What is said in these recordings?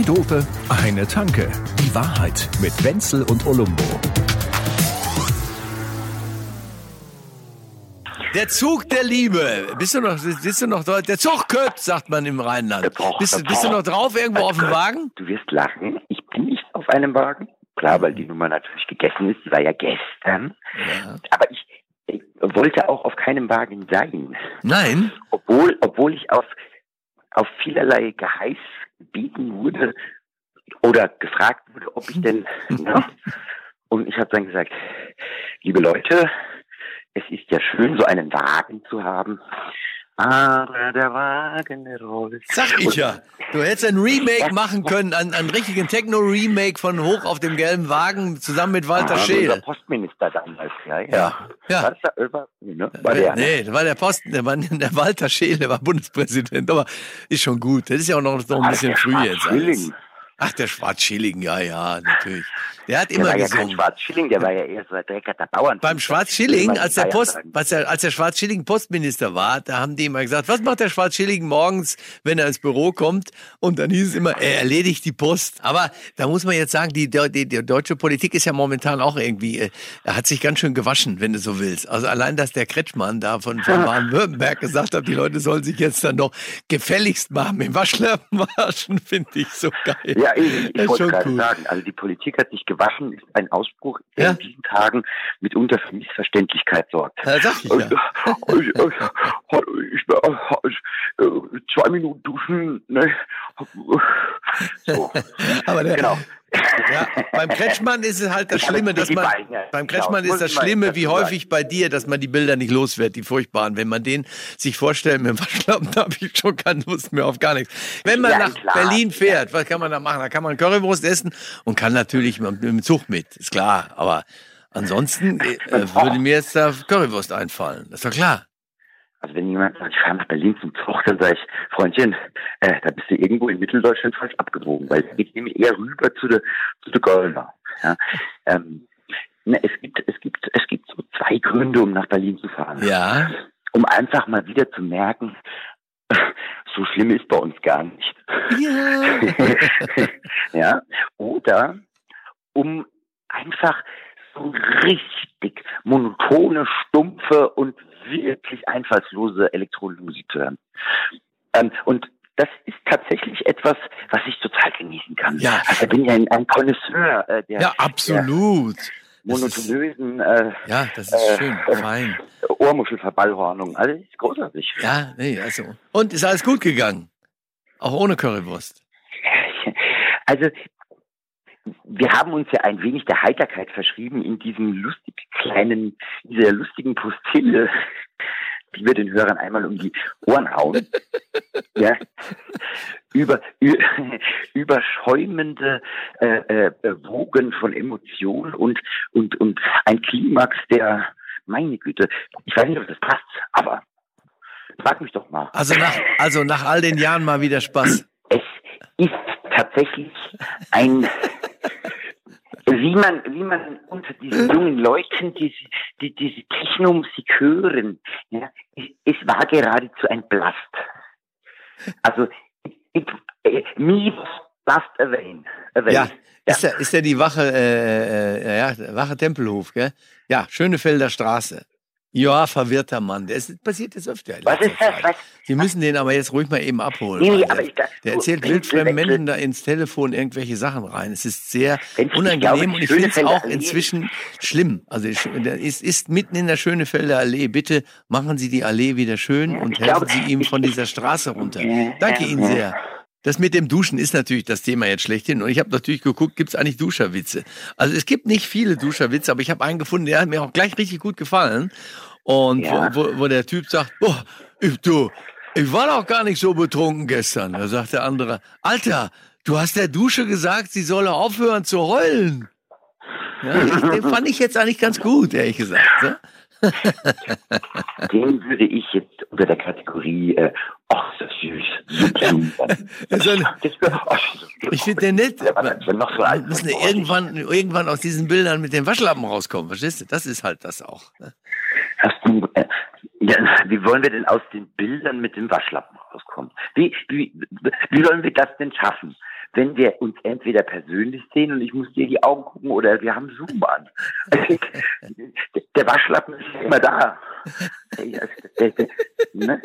Zwei Dope, eine Tanke. Die Wahrheit mit Wenzel und Olumbo. Der Zug der Liebe. Bist du noch, bist du noch dort? Der Zug köpft, sagt man im Rheinland. Der Poch, bist, der du- bist du noch drauf irgendwo auf dem Wagen? Du wirst lachen. Ich bin nicht auf einem Wagen. Klar, weil die Nummer natürlich gegessen ist. Die war ja gestern. Ja. Aber ich, ich wollte auch auf keinem Wagen sein. Nein? Obwohl, obwohl ich auf, auf vielerlei Geheiß gebeten wurde oder gefragt wurde, ob ich denn, ne? Und ich habe dann gesagt, liebe Leute, es ist ja schön, so einen Wagen zu haben. Aber der Wagen rollt. Sag ich ja. Du hättest ein Remake machen können, einen, einen richtigen Techno-Remake von Hoch auf dem gelben Wagen zusammen mit Walter Ah, Scheel. Postminister damals, ja, ja. Ja, ja. War das der, war, ne? war der, ne? Nee, das war der Posten, der, war, der Walter Scheel, der war Bundespräsident, aber ist schon gut. Das ist ja auch noch, noch ein bisschen der früh jetzt. Ach, der Schwarzschilling, ja, ja, natürlich. Der hat Der immer war ja kein. Schwarzschilling, der war ja eher so ein dreckerter Bauern. Beim Schwarzschilling, als der Post, als der, als der Schwarzschilling Postminister war, da haben die immer gesagt, was macht der Schwarzschilling morgens, wenn er ins Büro kommt? Und dann hieß es immer, er erledigt die Post. Aber da muss man jetzt sagen, die, die, die deutsche Politik ist ja momentan auch irgendwie, äh, er hat sich ganz schön gewaschen, wenn du so willst. Also allein, dass der Kretschmann da von, von Baden-Württemberg gesagt hat, die Leute sollen sich jetzt dann doch gefälligst mit dem Waschlappen waschen, finde ich so geil. Ja, ich, ich wollte gerade cool. sagen, also die Politik hat sich gewaschen, ist ein Ausspruch, der Ja. in diesen Tagen mitunter für Missverständlichkeit sorgt. Ja, sag ich ja. Zwei Minuten duschen, ne? So, Aber der, genau. Ja, beim Kretschmann ist es halt das Ich Schlimme, dass man, Beine. beim Genau, Kretschmann ist das Schlimme, wie häufig bei dir, dass man die Bilder nicht los wird, die furchtbaren. Wenn man den sich vorstellt mit dem Waschlappen, da habe ich schon keine Lust mehr auf gar nichts. Wenn man Ja, nach klar. Berlin fährt, was kann man da machen? Da kann man Currywurst essen und kann natürlich mit, dem Zug mit, ist klar. Aber ansonsten äh, würde mir jetzt da Currywurst einfallen, das ist doch klar. Also wenn jemand sagt, ich fahre nach Berlin zum Zug, dann sage ich, Freundchen, äh, da bist du irgendwo in Mitteldeutschland falsch abgewogen, weil es geht nämlich eher rüber zu der zu der Kölner. Ja? Ähm, ne, es gibt es gibt es gibt so zwei Gründe, um nach Berlin zu fahren. Ja, Um einfach mal wieder zu merken, so schlimm ist bei uns gar nicht. ja. ja, oder um einfach so richtig monotone, stumpfe und wirklich einfallslose Elektromusik zu hören. Ähm, und das ist tatsächlich etwas, was ich total genießen kann. Ja. Also ich bin ja ein, ein Connoisseur äh, der, ja, absolut. der monotonösen äh, Ja, das ist schön, fein. Ohrmuschelverballhornung. Also ist großartig. Ja, nee, also. Und ist alles gut gegangen? Auch ohne Currywurst. Also, wir haben uns ja ein wenig der Heiterkeit verschrieben in diesem lustig kleinen, dieser lustigen Postille, die wir den Hörern einmal um die Ohren hauen. ja. Über, überschäumende äh, äh, Wogen von Emotionen und, und, und ein Klimax, der, meine Güte, ich weiß nicht, ob das passt, aber frag mich doch mal. Also nach, also nach all den Jahren mal wieder Spaß. Es ist tatsächlich ein, wie man, wie man unter diesen jungen Leuten diese, die, diese Technomusik hören, ja, es, war geradezu ein Blast. Also, it, äh, me was blast away. away. Ja, ist ja, ist ja die Wache, äh, äh, ja, Wache Tempelhof, gell? Ja, Schönefelder Straße. Ja, verwirrter Mann. Das passiert jetzt öfter. Was ist das? Was? Sie müssen den aber jetzt ruhig mal eben abholen. Nee, der, ich- das- der erzählt wildfremden. Menschen da ins Telefon irgendwelche Sachen rein. Es ist sehr unangenehm glaube, und ich finde es auch Allee- inzwischen schlimm. Also es ist, ist mitten in der Schönefelder Allee. Bitte machen Sie die Allee wieder schön und helfen glaube, Sie ihm von dieser Straße runter. Danke Ihnen sehr. Das mit dem Duschen ist natürlich das Thema jetzt schlechthin. Und ich habe natürlich geguckt, gibt es eigentlich Duscherwitze? Also es gibt nicht viele Duscherwitze, aber ich habe einen gefunden, der hat mir auch gleich richtig gut gefallen. Und Ja. wo, wo, der Typ sagt, oh, ich, du, ich war doch gar nicht so betrunken gestern. Da sagt der andere, Alter, du hast der Dusche gesagt, sie solle aufhören zu heulen. Ja, ich, den fand ich jetzt eigentlich ganz gut, ehrlich gesagt. Ne? Den würde ich jetzt unter der Kategorie, äh, ach, das süß, ein- so- Ich finde den nett. So Wir müssen irgendwann, irgendwann aus diesen Bildern mit den Waschlappen rauskommen, verstehst du? Das ist halt das auch. ne? Du, äh, ja, wie wollen wir denn aus den Bildern mit dem Waschlappen rauskommen? Wie, wie, wie sollen wir das denn schaffen? wenn wir uns entweder persönlich sehen und ich muss dir die Augen gucken oder wir haben Zoom an. der Waschlappen ist immer da. ne?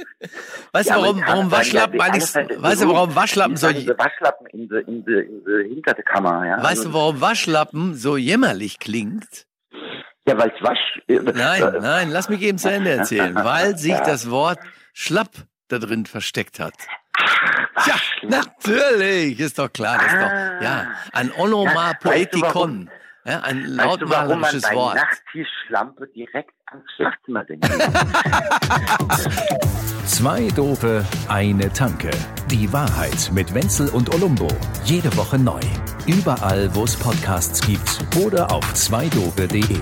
Weißt du, warum, warum Waschlappen eigentlich, weißt du, warum Waschlappen so, Waschlappen in der, in der, in der hintere Kammer, ja. Weißt du, warum Waschlappen so jämmerlich klingt? Ja, weil es Wasch. Äh, nein, äh, nein, lass mich eben zu Ende erzählen. Weil sich das Wort schlapp da drin versteckt hat. Ja, natürlich, ist doch klar, das ist doch, ja, ein Onomatopoetikon. Ja, ein lautmalerisches weißt du, Wort. Nachttischlampe direkt ans Schlafzimmer denken. Zwei Dope, eine Tanke. Die Wahrheit mit Wenzel und Olumbo. Jede Woche neu. Überall, wo es Podcasts gibt oder auf zweidope.de.